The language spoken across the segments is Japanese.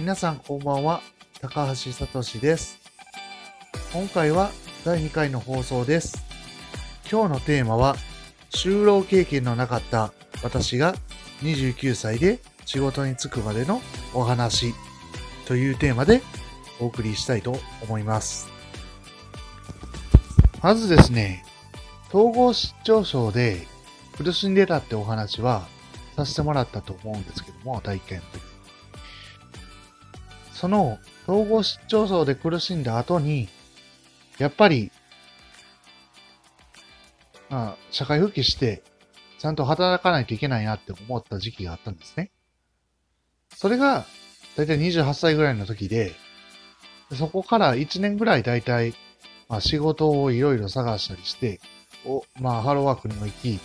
皆さんこんばんは、高橋聡です。今回は第2回の放送です。今日のテーマは、就労経験のなかった私が29歳で仕事に就くまでのお話というテーマでお送りしたいと思います。まずですね、統合失調症で苦しんでたってお話はさせてもらったと思うんですけども、第1回の時。その統合失調症で苦しんだ後に、やっぱり、まあ、社会復帰して、ちゃんと働かないといけないなって思った時期があったんですね。それが、だいたい28歳ぐらいの時で、そこから1年ぐらいだいたい、まあ、仕事をいろいろ探したりして、おまあ、ハローワークにも行き、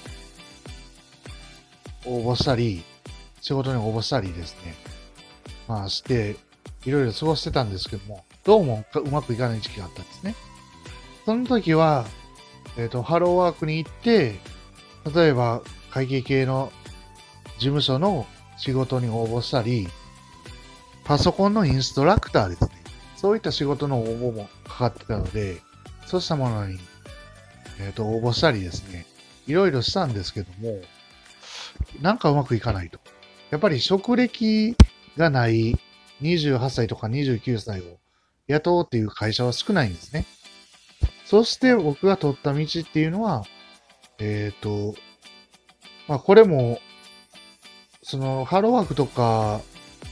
応募したり、仕事に応募したりですね。まあ、して、いろいろ過ごしてたんですけども、どうもうまくいかない時期があったんですね。その時は、えっ、と、ハローワークに行って、例えば会計系の事務所の仕事に応募したり、パソコンのインストラクターですね。そういった仕事の応募もかかってたので、そうしたものに、えっ、と、応募したりですね、いろいろしたんですけども、なんかうまくいかないと。やっぱり職歴がない28歳とか29歳を雇うっていう会社は少ないんですね。そして僕が取った道っていうのは、えっ、と、まあこれも、そのハローワークとか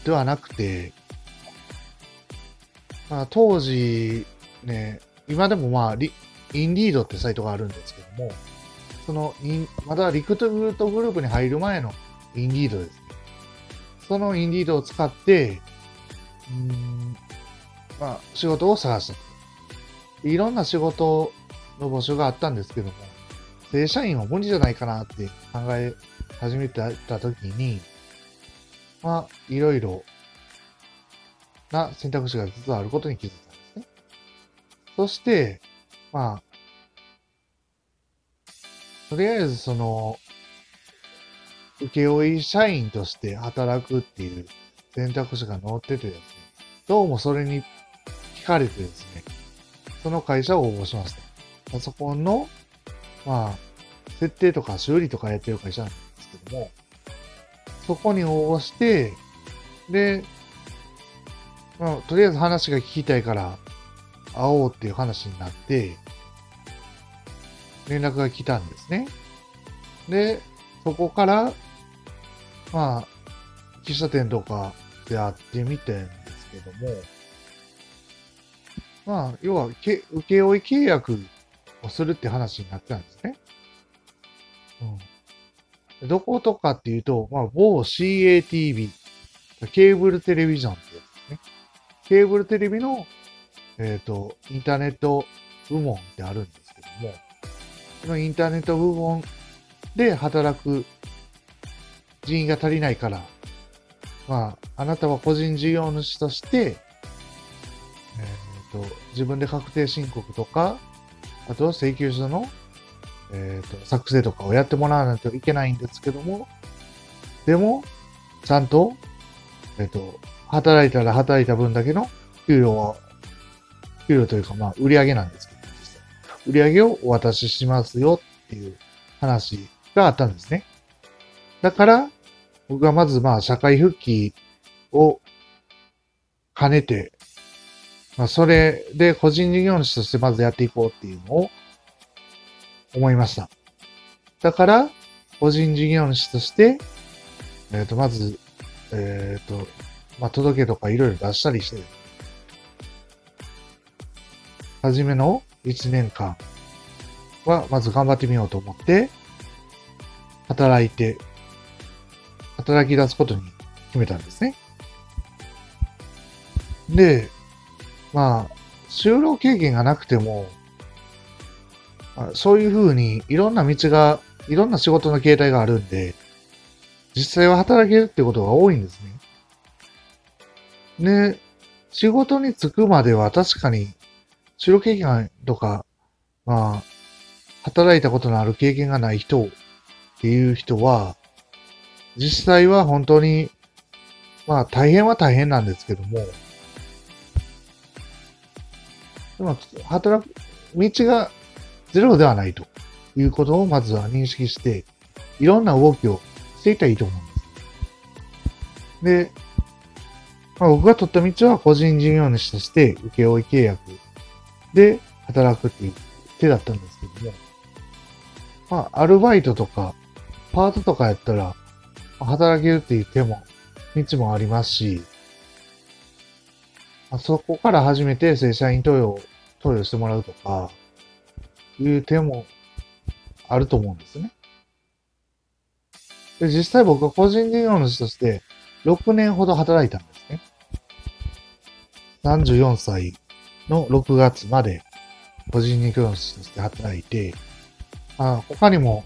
ではなくて、まあ当時ね、今でもまあリ、インディードってサイトがあるんですけども、その、まだリクトルートグループに入る前のインディードですね。そのインディードを使って、うんまあ、仕事を探したと。いろんな仕事の募集があったんですけども、正社員は無理じゃないかなって考え始めてた時に、まあ、いろいろな選択肢が実はあることに気づいたんですね。そして、まあ、とりあえずその、請負社員として働くっていう選択肢が載っててです、どうもそれに聞かれてですね、その会社を応募しました。パソコンの、まあ、設定とか修理とかやってる会社なんですけども、そこに応募して、で、まあ、とりあえず話が聞きたいから、会おうっていう話になって、連絡が来たんですね。で、そこから、まあ、喫茶店とかで会ってみてけども、まあ、要は、請負契約をするって話になったんですね。うん。どことかっていうと、まあ、某 CATV、ケーブルテレビジョンってやつですね。ケーブルテレビの、えっ、と、インターネット部門ってあるんですけども、そのインターネット部門で働く人員が足りないから、まあ、あなたは個人事業主として、えー、と自分で確定申告とか、あとは請求書の、えー、と作成とかをやってもらわないといけないんですけども、でも、ちゃんと、えっ、と、働いたら働いた分だけの給料を、給料というか、まあ、売り上げなんですけど、売り上げをお渡ししますよっていう話があったんですね。だから、僕はまずまあ社会復帰を兼ねて、まあそれで個人事業主としてまずやっていこうっていうのを思いました。だから、個人事業主として、えっ、と、まず、えっ、と、まあ届けとかいろいろ出したりして、はじめの1年間はまず頑張ってみようと思って、働いて、働き出すことに決めたんですね。で、まあ、就労経験がなくても、あそういうふうにいろんな道が、いろんな仕事の形態があるんで、実際は働けるってことが多いんですね。で、仕事に就くまでは確かに、就労経験とか、まあ、働いたことのある経験がない人っていう人は、実際は本当にまあ大変は大変なんですけども、でも働く、道がゼロではないということをまずは認識して、いろんな動きをしていったらいいと思うんです。で、まあ、僕が取った道は個人事業主として請負契約で働くっていう手だったんですけども、まあ、アルバイトとか、パートとかやったら、働けるっていう手も、道もありますし、あ、そこから始めて正社員登用、登用してもらうとか、いう手もあると思うんですね。で、実際僕は個人事業主として6年ほど働いたんですね。34歳の6月まで個人事業主として働いて、あ他にも、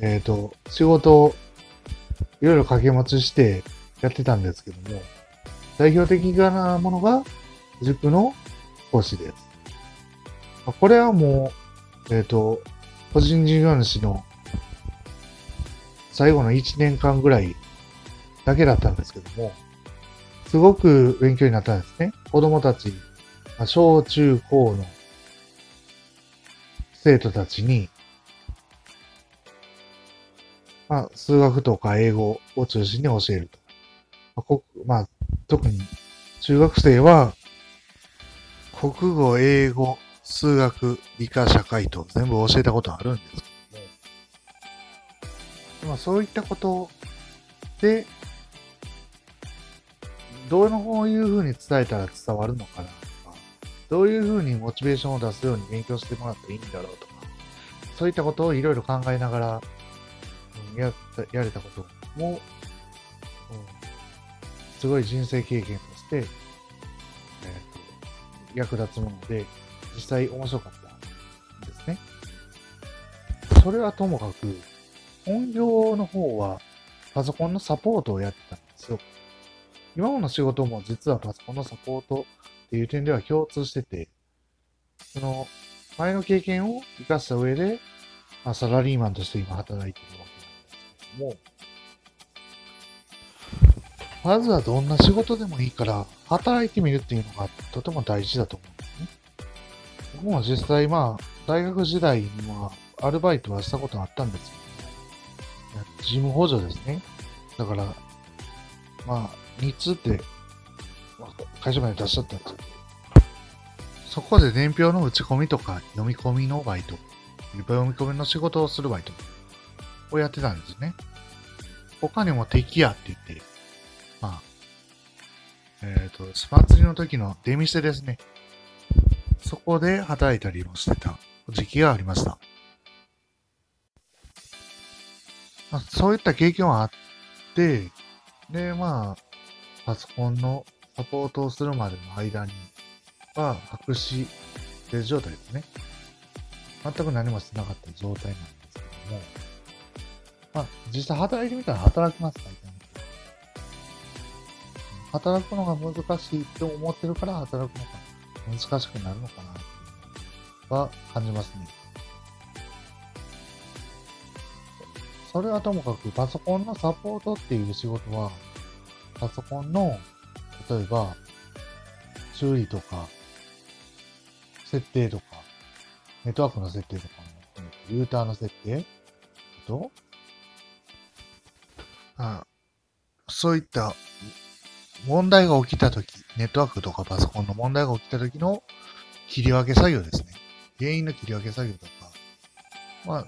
えっ、ー、と、仕事いろいろ掛け持ちしてやってたんですけども、代表的なものが塾の講師です。これはもう、えっ、ー、と、個人事業主の最後の1年間ぐらいだけだったんですけども、すごく勉強になったんですね。子供たち、小中高の生徒たちに、まあ、数学とか英語を中心に教えると。まあ、こまあ、特に中学生は、国語、英語、数学、理科、社会と全部教えたことあるんですけども、まあ、そういったことで、どういうふうに伝えたら伝わるのかなとかどういうふうにモチベーションを出すように勉強してもらったらいいんだろうとか、そういったことをいろいろ考えながら、ややれたことも、うん、すごい人生経験として、えーと、役立つもので、実際面白かったんですね。それはともかく、本業の方はパソコンのサポートをやってたんですよ。今の仕事も実はパソコンのサポートっていう点では共通してて、その前の経験を活かした上で、まあ、サラリーマンとして今働いてるわけも、まずはどんな仕事でもいいから、働いてみるっていうのがとても大事だと思うんですね。僕も実際まあ、大学時代にはアルバイトはしたことあったんですけど、ね事務補助ですね。だから、まあ、日通って会社まで出しちゃったんですけど、そこで伝票の打ち込みとか読み込みのバイト、読み込みの仕事をするバイトをやってたんですね。他にも敵屋って言って、まあ、えっ、ー、と、スパ釣りの時の出店ですね。そこで働いたりもしてた時期がありました。まあ、そういった経験はあって、で、まあ、パソコンのサポートをするまでの間には、白紙デ状態ですね。全く何もしてなかった状態なんですけども、まあ、実際働いてみたら働きますか働くのが難しいって思ってるから働くのが難しくなるのかなっていうは感じますね。それはともかくパソコンのサポートっていう仕事は、パソコンの例えば、修理とか、設定とか、ネットワークの設定とかも含めて、ルーターの設定と、あそういった問題が起きたとき、ネットワークとかパソコンの問題が起きたときの切り分け作業ですね。原因の切り分け作業とか、まあ、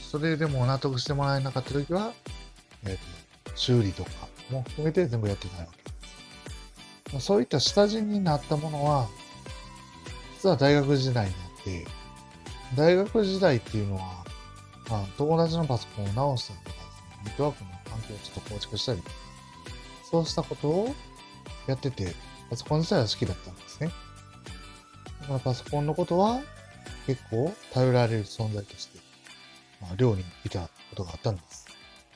それでも納得してもらえなかったときは、えっ、ー、と、修理とかも含めて全部やってないわけですそういった下地になったものは、実は大学時代にあって、大学時代っていうのは、まあ、友達のパソコンを直したりとかです、ネットワークの環境をちょっと構築したり、そうしたことをやってて、パソコン自体は好きだったんですね。だからパソコンのことは結構頼られる存在として、まあ、寮にいたことがあったんです。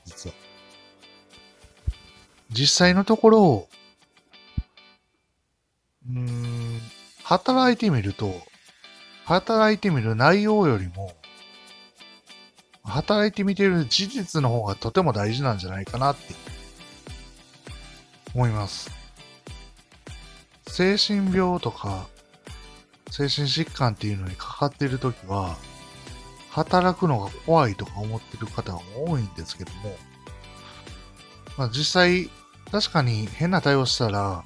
実は。実際のところ、うん、働いてみると、働いてみる内容よりも、働いてみてる事実の方がとても大事なんじゃないかなって思います。精神病とか、精神疾患っていうのにかかっているときは、働くのが怖いとか思ってる方が多いんですけども、まあ実際、確かに変な対応したら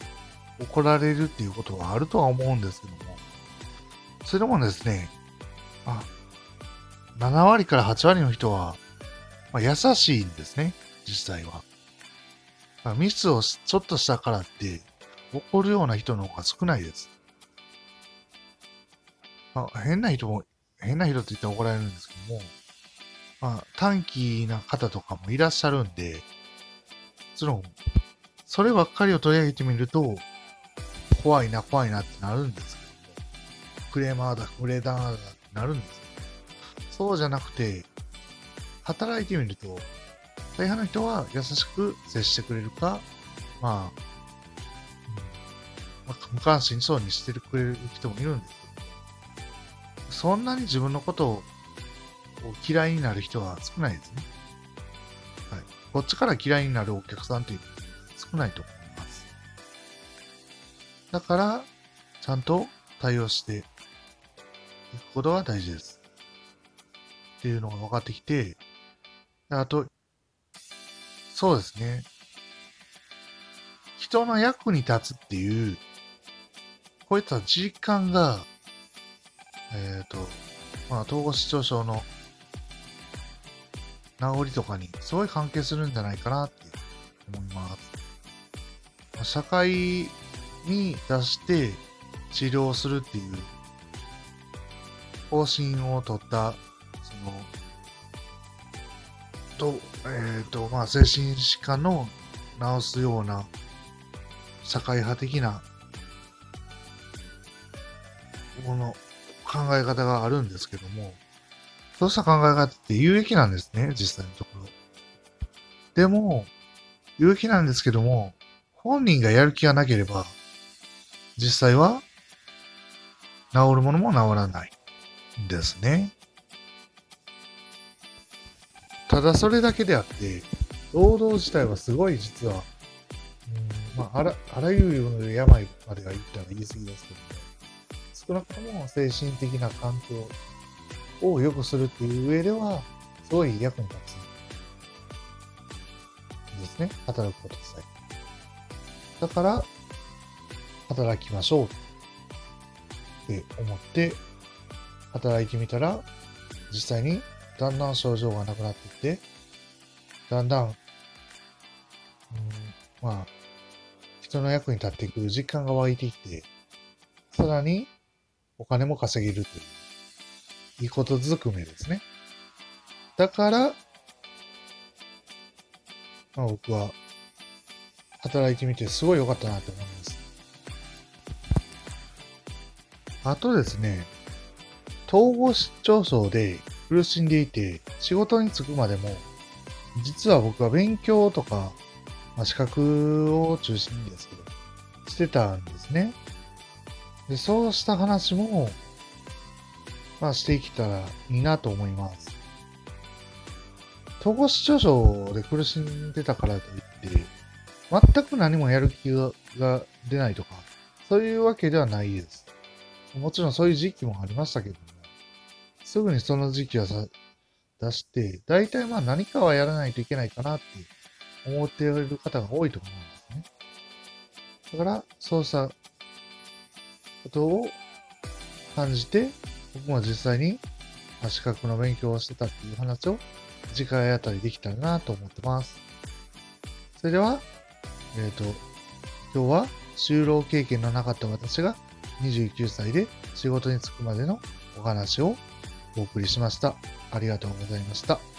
怒られるっていうことはあるとは思うんですけども、それもですね、あ、7割から8割の人は、まあ、優しいんですね、実際は。まあ、ミスをちょっとしたからって怒るような人の方が少ないです。まあ、変な人も、変な人って言ったら怒られるんですけども、まあ、短気な方とかもいらっしゃるんで、もちろん、そればっかりを取り上げてみると、怖いな、怖いなってなるんですけども、クレーマーだ、クレーダーだってなるんです、そうじゃなくて、働いてみると、大半の人は優しく接してくれるか、まあ、うんまあ、無関心そうにしてくれる人もいるんですけど、そんなに自分のことを嫌いになる人は少ないですね。はい。こっちから嫌いになるお客さんって少ないと思います。だから、ちゃんと対応していくことが大事です。っていうのが分かってきて、あと、そうですね。人の役に立つっていう、こういった実感が、えっ、と、まあ、統合失調症の治りとかにすごい関係するんじゃないかなって思います。社会に出して治療するっていう方針を取った、と、えっ、と、まあ、精神疾患の治すような社会派的なもの、考え方があるんですけども、そうした考え方って有益なんですね、実際のところ。でも、有益なんですけども、本人がやる気がなければ、実際は治るものも治らないんですね。ただそれだけであって、労働自体はすごい実は、うんまあ、あらあらゆる病までは言ったら言い過ぎですけども、少なくとも精神的な環境を良くするっていう上では、すごい役に立つんですね。働くことさえ。だから、働きましょうって思って、働いてみたら、実際にだんだん症状がなくなっていって、だんだん、うん、まあ、人の役に立っていく実感が湧いてきて、さらにお金も稼げるという、いいことずくめですね。だから、まあ、僕は働いてみてすごい良かったなと思います。あとですね、統合失調症で苦しんでいて仕事に就くまでも、実は僕は勉強とか、まあ、資格を中心にですけど、してたんですね。で、そうした話も、まあしていけたらいいなと思います。統合失調症で苦しんでたからといって、全く何もやる気が出ないとか、そういうわけではないです。もちろんそういう時期もありましたけど、すぐにその時期はさ出して、大体まあ何かはやらないといけないかなって思っている方が多いと思うんですね。だから、そうしたことを感じて、僕も実際に資格の勉強をしてたっていう話を次回あたりできたらなと思ってます。それでは、えっ、と、今日は就労経験のなかった私が29歳で仕事に就くまでのお話をお送りしました。ありがとうございました。